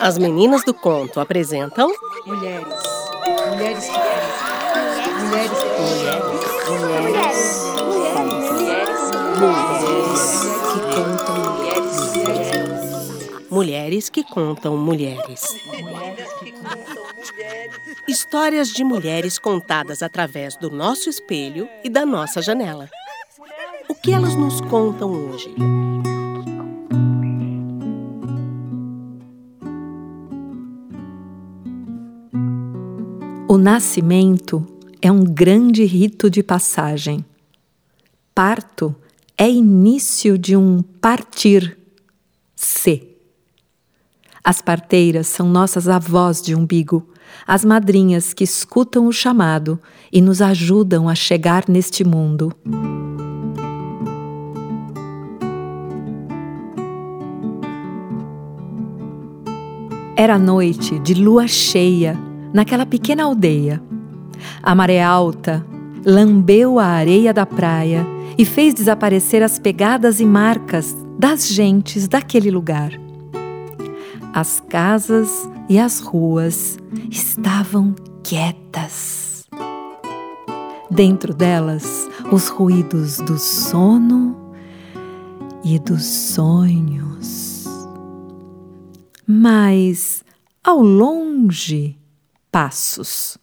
As meninas do conto apresentam Mulheres. Mulheres que Mulheres que Mulheres. Mulheres que contam mulheres. Histórias de mulheres contadas através do nosso espelho e da nossa janela. Que elas nos contam hoje? O nascimento é um grande rito de passagem. Parto é início de um partir. Se. As parteiras são nossas avós de umbigo, as madrinhas que escutam o chamado e nos ajudam a chegar neste mundo. Era noite de lua cheia naquela pequena aldeia. A maré alta lambeu a areia da praia e fez desaparecer as pegadas e marcas das gentes daquele lugar. As casas e as ruas estavam quietas. Dentro delas, os ruídos do sono e dos sonhos. Mas, ao longe, passos,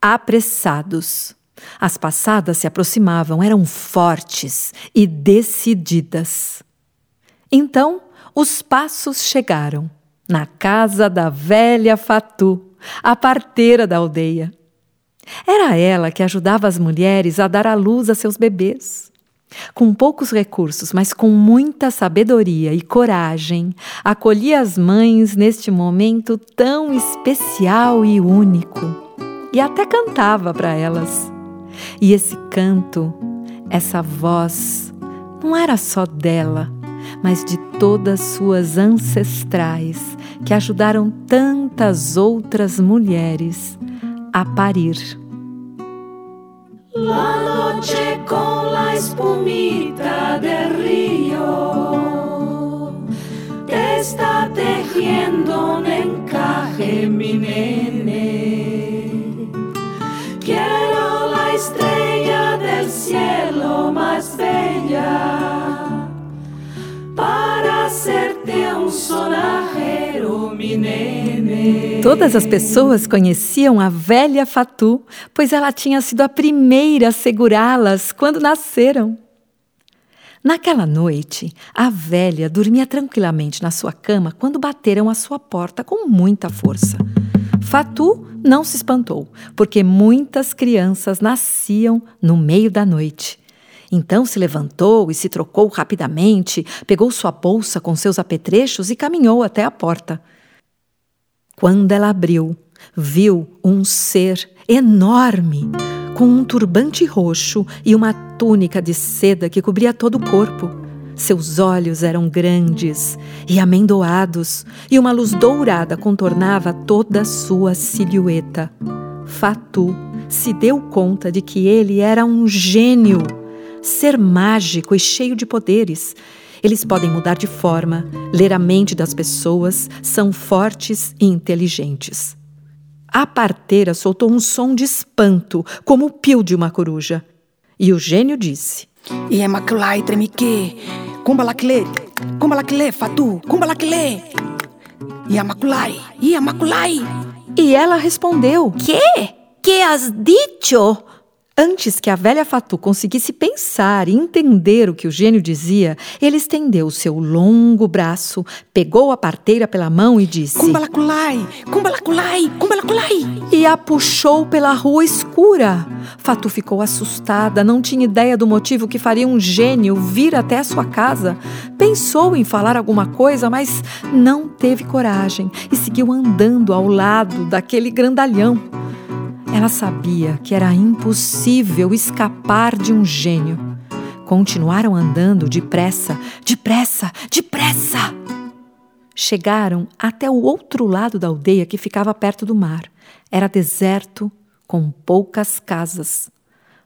apressados. As passadas se aproximavam, eram fortes e decididas. Então, os passos chegaram na casa da velha Fatu, a parteira da aldeia. Era ela que ajudava as mulheres a dar à luz a seus bebês. Com poucos recursos, mas com muita sabedoria e coragem, acolhia as mães neste momento tão especial e único. E até cantava para elas. E esse canto, essa voz, não era só dela, mas de todas suas ancestrais que ajudaram tantas outras mulheres a parir. La noche con la espumita del río te está tejiendo un encaje, mi nene. Quiero la estrella del cielo más bella para hacerte Todas as pessoas conheciam a velha Fatu, pois ela tinha sido a primeira a segurá-las quando nasceram. Naquela noite, a velha dormia tranquilamente na sua cama quando bateram à sua porta com muita força. Fatu não se espantou, porque muitas crianças nasciam no meio da noite. Então se levantou e se trocou rapidamente, pegou sua bolsa com seus apetrechos e caminhou até a porta. Quando ela abriu, viu um ser enorme, com um turbante roxo e uma túnica de seda que cobria todo o corpo. Seus olhos eram grandes e amendoados, e uma luz dourada contornava toda a sua silhueta. Fatu se deu conta de que ele era um gênio, ser mágico e cheio de poderes. Eles podem mudar de forma, ler a mente das pessoas, são fortes e inteligentes. A parteira soltou um som de espanto, como o pio de uma coruja. E o gênio disse: Iemakulai tremique, kumbalakile, kumbalakile fatu, kumbalakile. Iemakulai, Iemakulai. E ela respondeu: Que? Que has dicho? Antes que a velha Fatu conseguisse pensar e entender o que o gênio dizia, ele estendeu o seu longo braço, pegou a parteira pela mão e disse: Kumbalakulai, kumbalakulai, kumbalakulai. E a puxou pela rua escura. Fatu ficou assustada, não tinha ideia do motivo que faria um gênio vir até a sua casa. Pensou em falar alguma coisa, mas não teve coragem e seguiu andando ao lado daquele grandalhão. Ela sabia que era impossível escapar de um gênio. Continuaram andando depressa, depressa, depressa. Chegaram até o outro lado da aldeia que ficava perto do mar. Era deserto, com poucas casas.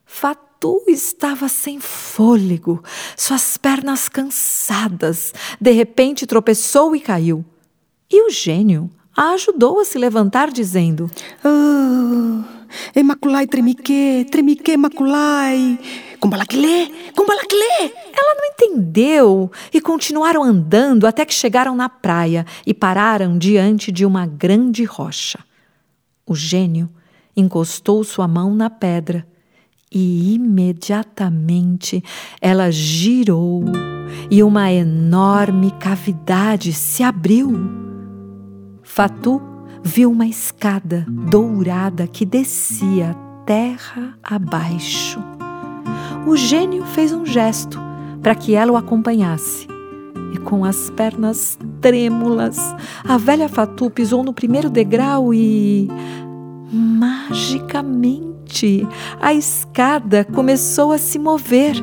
Fatu estava sem fôlego, suas pernas cansadas. De repente tropeçou e caiu. E o gênio a ajudou a se levantar, dizendo: Oh, é maculai tremique, tremique maculai. Kumbalaquilê, kumbalaquilê. Ela não entendeu e continuaram andando até que chegaram na praia e pararam diante de uma grande rocha. O gênio encostou sua mão na pedra e imediatamente ela girou e uma enorme cavidade se abriu. Fatu viu uma escada dourada que descia terra abaixo. O gênio fez um gesto para que ela o acompanhasse. E com as pernas trêmulas, a velha Fatu pisou no primeiro degrau e. Magicamente, a escada começou a se mover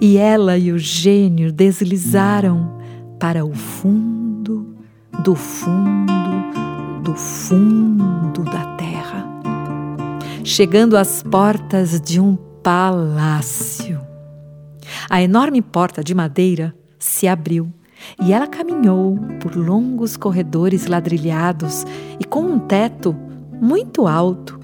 e ela e o gênio deslizaram para o fundo do fundo do fundo da terra, chegando às portas de um palácio. A enorme porta de madeira se abriu e ela caminhou por longos corredores ladrilhados e com um teto muito alto.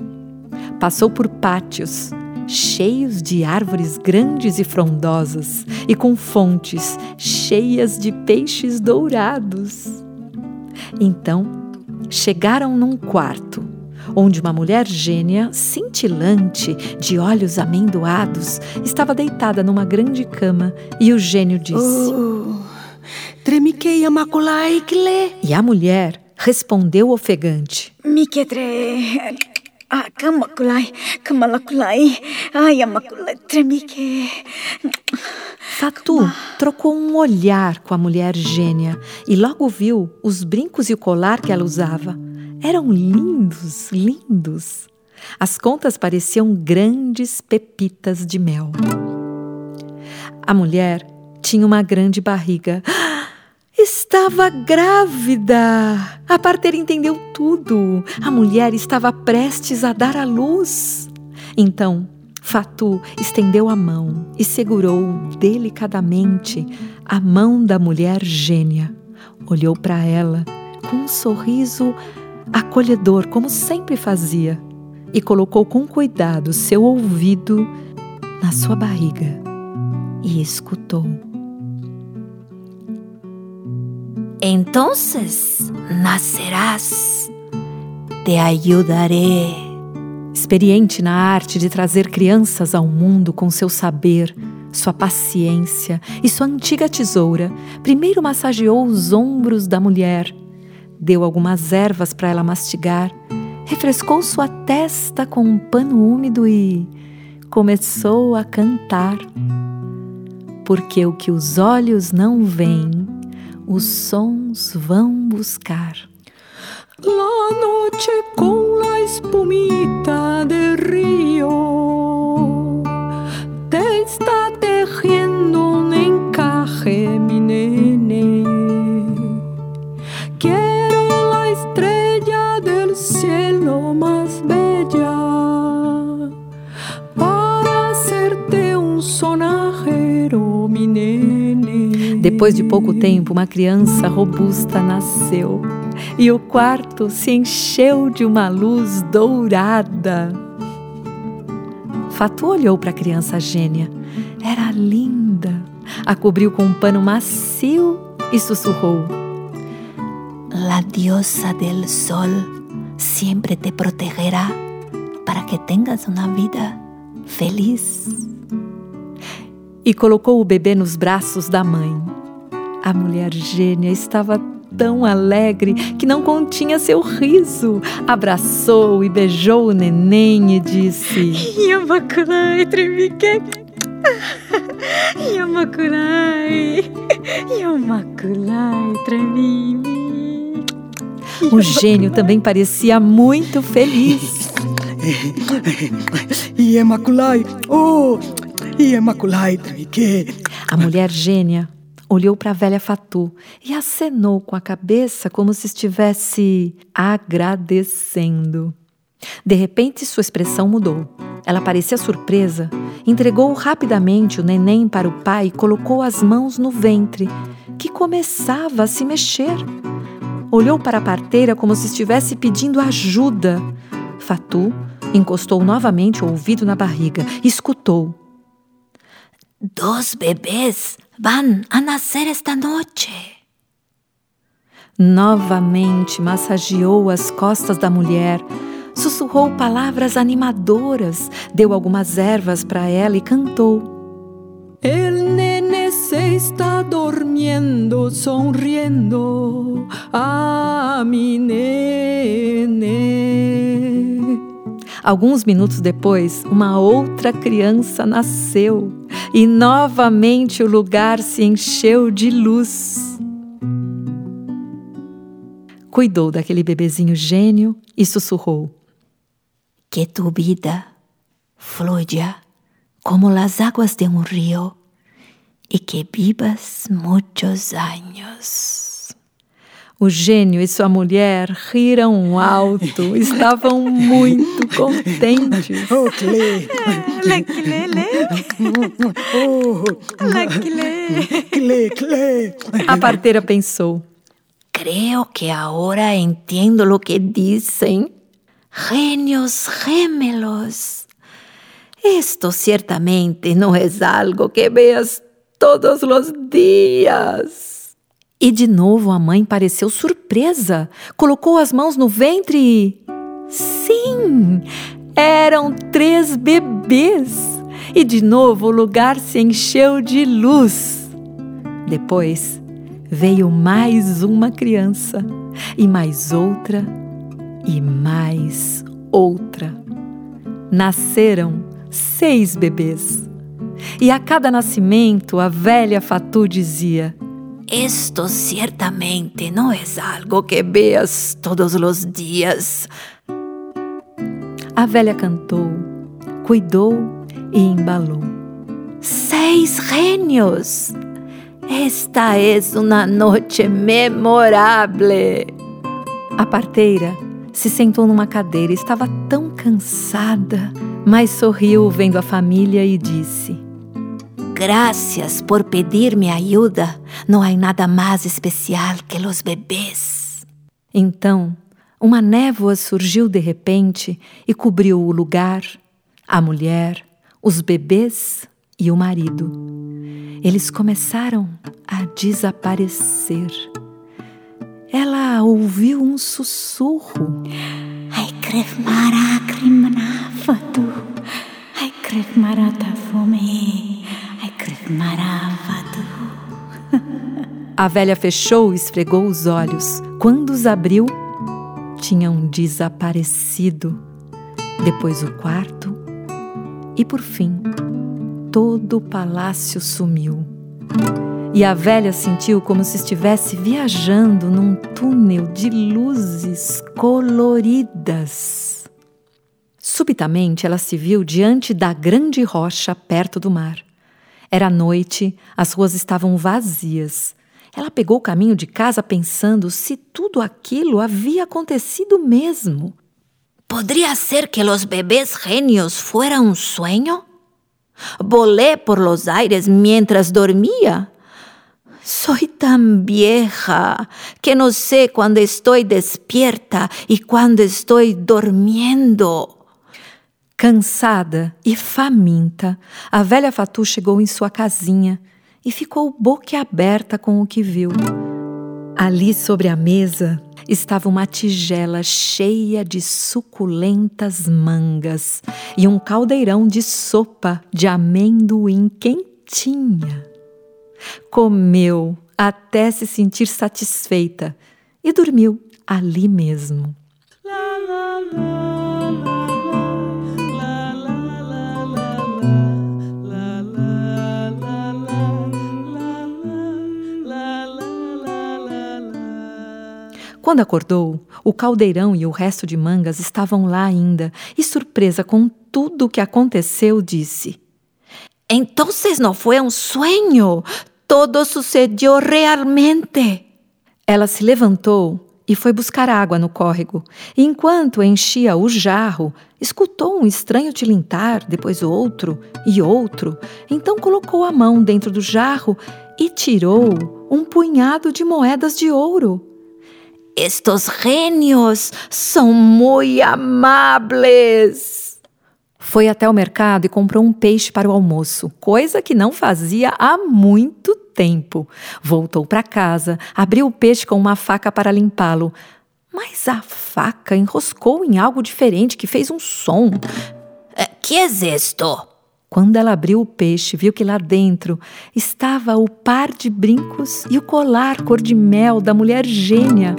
Passou por pátios cheios de árvores grandes e frondosas e com fontes cheias de peixes dourados. Então, chegaram num quarto onde uma mulher gênia, cintilante, de olhos amendoados, estava deitada numa grande cama e o gênio disse: Oh, tremiquei amaculai kle. E a mulher respondeu ofegante: Miketre. Ah, kamakulai, kamalakulai. Ai, amakulai, tremique. Fatu trocou um olhar com a mulher gênia e logo viu os brincos e o colar que ela usava. Eram lindos, lindos. As contas pareciam grandes pepitas de mel. A mulher tinha uma grande barriga. Estava grávida! A parteira entendeu tudo. A mulher estava prestes a dar à luz. Então, Fatu estendeu a mão e segurou delicadamente a mão da mulher gênia. Olhou para ela com um sorriso acolhedor, como sempre fazia, e colocou com cuidado seu ouvido na sua barriga e escutou. Entonces nacerás, te ajudaré. Experiente na arte de trazer crianças ao mundo com seu saber, sua paciência e sua antiga tesoura, primeiro massageou os ombros da mulher, deu algumas ervas para ela mastigar, refrescou sua testa com um pano úmido e começou a cantar. Porque o que os olhos não veem, os sons vão buscar. La noche con la espumita del río te está tejiendo un encaje, mi nene. Quiero la estrella del cielo más bella para hacerte un sonajero, mi nene. Depois de pouco tempo, uma criança robusta nasceu e o quarto se encheu de uma luz dourada. Fatu olhou para a criança gênia. Era linda. A cobriu com um pano macio e sussurrou: La diosa del sol siempre te protegerá para que tengas una vida feliz. E colocou o bebê nos braços da mãe. A mulher gênia estava tão alegre que não continha seu riso. Abraçou e beijou o neném e disse: Yamakurai, tremique. Yamakurai. Yamakurai, tremime. O gênio também parecia muito feliz. Iemaculai, oh, Iemaculai tremique. A mulher gênia olhou para a velha Fatu e acenou com a cabeça como se estivesse agradecendo. De repente, sua expressão mudou. Ela parecia surpresa, entregou rapidamente o neném para o pai e colocou as mãos no ventre, que começava a se mexer. Olhou para a parteira como se estivesse pedindo ajuda. Fatu encostou novamente o ouvido na barriga e escutou. Dos bebês vão a nascer esta noite. Novamente massageou as costas da mulher, sussurrou palavras animadoras, deu algumas ervas para ela e cantou. El nene se está dormiendo, sonriendo a mi nene. Alguns minutos depois, uma outra criança nasceu e novamente o lugar se encheu de luz. Cuidou daquele bebezinho gênio e sussurrou: Que tu vida fluya como las aguas de un río y que vivas muchos años. O gênio e sua mulher riram alto, estavam muito contentes. Oh, Clé. Clé, Clé. A parteira pensou: Creo que ahora entiendo lo que dicen. Genios gemelos. Esto ciertamente no es algo que veas todos los días. E de novo a mãe pareceu surpresa, colocou as mãos no ventre e. Sim! Eram três bebês! E de novo o lugar se encheu de luz. Depois veio mais uma criança, e mais outra, e mais outra. Nasceram seis bebês. E a cada nascimento a velha Fatu dizia: Esto ciertamente no es algo que veas todos los días. A velha cantou, cuidou e embalou. Seis genios. Esta es una noche memorable. A parteira se sentou numa cadeira e estava tão cansada, mas sorriu vendo a família e disse: Gracias por pedirme ayuda. No hay nada más especial que los bebés. Então, uma névoa surgiu de repente e cobriu o lugar, a mulher, os bebês e o marido. Eles começaram a desaparecer. Ela ouviu um sussurro. Ai, krevmara krimna fatu. Ai, krevmara ta fome. Ai, krevmara fatu. A velha fechou e esfregou os olhos. Quando os abriu, tinham desaparecido. Depois o quarto e, por fim, todo o palácio sumiu. E a velha sentiu como se estivesse viajando num túnel de luzes coloridas. Subitamente ela se viu diante da grande rocha perto do mar. Era noite, as ruas estavam vazias. Ela pegou o caminho de casa pensando se tudo aquilo havia acontecido mesmo. ¿Podría ser que los bebés genios fueran un sueño? Volé por los aires mientras dormía. Soy tan vieja que no sé cuándo estoy despierta y cuándo estoy durmiendo. Cansada e faminta, a velha Fatu chegou em sua casinha e ficou boquiaberta com o que viu. Ali sobre a mesa estava uma tigela cheia de suculentas mangas e um caldeirão de sopa de amendoim quentinha. Comeu até se sentir satisfeita e dormiu ali mesmo. Quando acordou, o caldeirão e o resto de mangas estavam lá ainda, e surpresa com tudo o que aconteceu, disse: Entonces no fue un sueño. Todo sucedió realmente. Ela se levantou e foi buscar água no córrego. Enquanto enchia o jarro, escutou um estranho tilintar, depois outro e outro. Então colocou a mão dentro do jarro e tirou um punhado de moedas de ouro. Estos genios são muito amables. Foi até o mercado e comprou um peixe para o almoço, coisa que não fazia há muito tempo. Voltou para casa, abriu o peixe com uma faca para limpá-lo. Mas a faca enroscou em algo diferente que fez um som. Eh, que é isto? Quando ela abriu o peixe, viu que lá dentro estava o par de brincos e o colar cor de mel da mulher gênia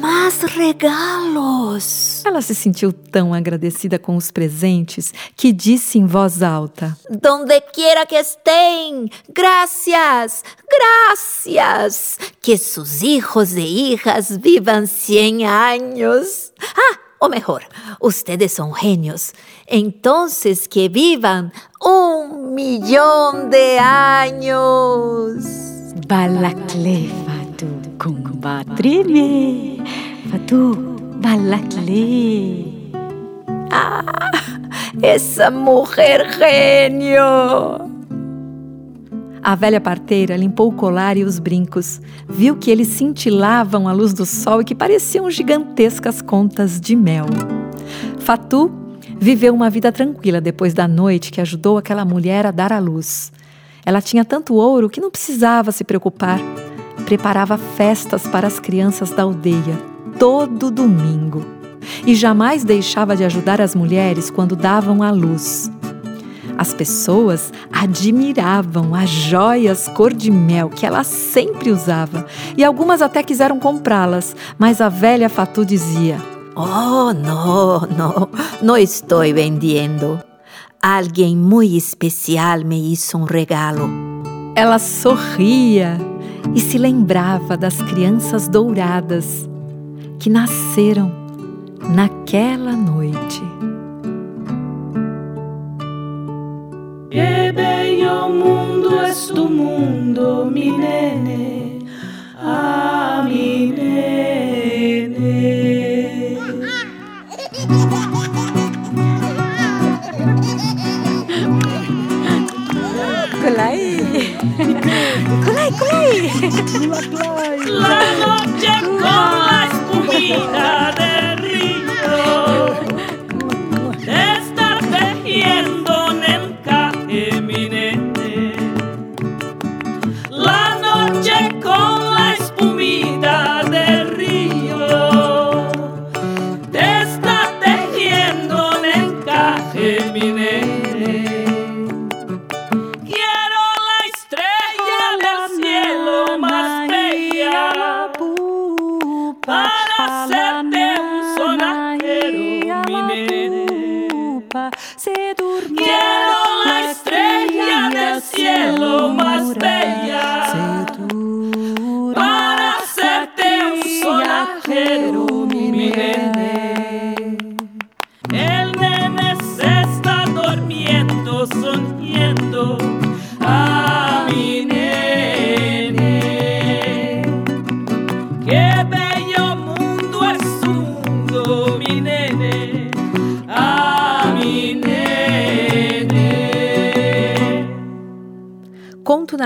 mais regalos. Ela se sentiu tão agradecida com os presentes que disse em voz alta: Donde quiera que estén, gracias, gracias. Que sus hijos e hijas vivan cien años. Ah, o mejor, ustedes son genios. Entonces que vivan un millón de años. Balacleva tu combatrilhe, fatu balacle. Ah, essa mulher gênio! A velha parteira limpou o colar e os brincos, viu que eles cintilavam à luz do sol e que pareciam gigantescas contas de mel. Fatu viveu uma vida tranquila depois da noite que ajudou aquela mulher a dar à luz. Ela tinha tanto ouro que não precisava se preocupar preparava festas para as crianças da aldeia, todo domingo, e jamais deixava de ajudar as mulheres quando davam à luz. As pessoas admiravam as joias cor de mel que ela sempre usava e algumas até quiseram comprá-las, mas a velha Fatu dizia: Oh, não, não, não estou vendendo. Alguém muito especial me hizo um regalo. Ela sorria e se lembrava das crianças douradas que nasceram naquela noite. Que bello mundo es tu mundo, mi nene, ah, mi nene. Colai! Colai, colai! La noche con la espumita del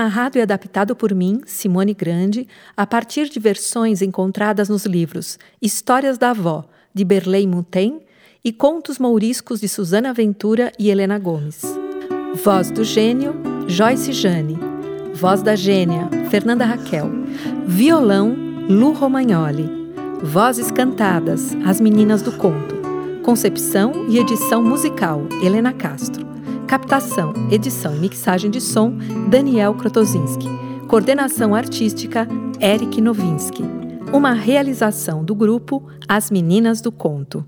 narrado e adaptado por mim, Simone Grande, a partir de versões encontradas nos livros Histórias da Avó, de Berlei Mutem, e Contos Mouriscos de Susana Ventura e Helena Gomes. Voz do Gênio, Joyce Jane. Voz da Gênia, Fernanda Raquel. Violão, Lu Romagnoli. Vozes cantadas, As Meninas do Conto. Concepção e edição musical, Helena Castro. Captação, edição e mixagem de som, Daniel Krotozinski. Coordenação artística, Eric Novinsky. Uma realização do grupo As Meninas do Conto.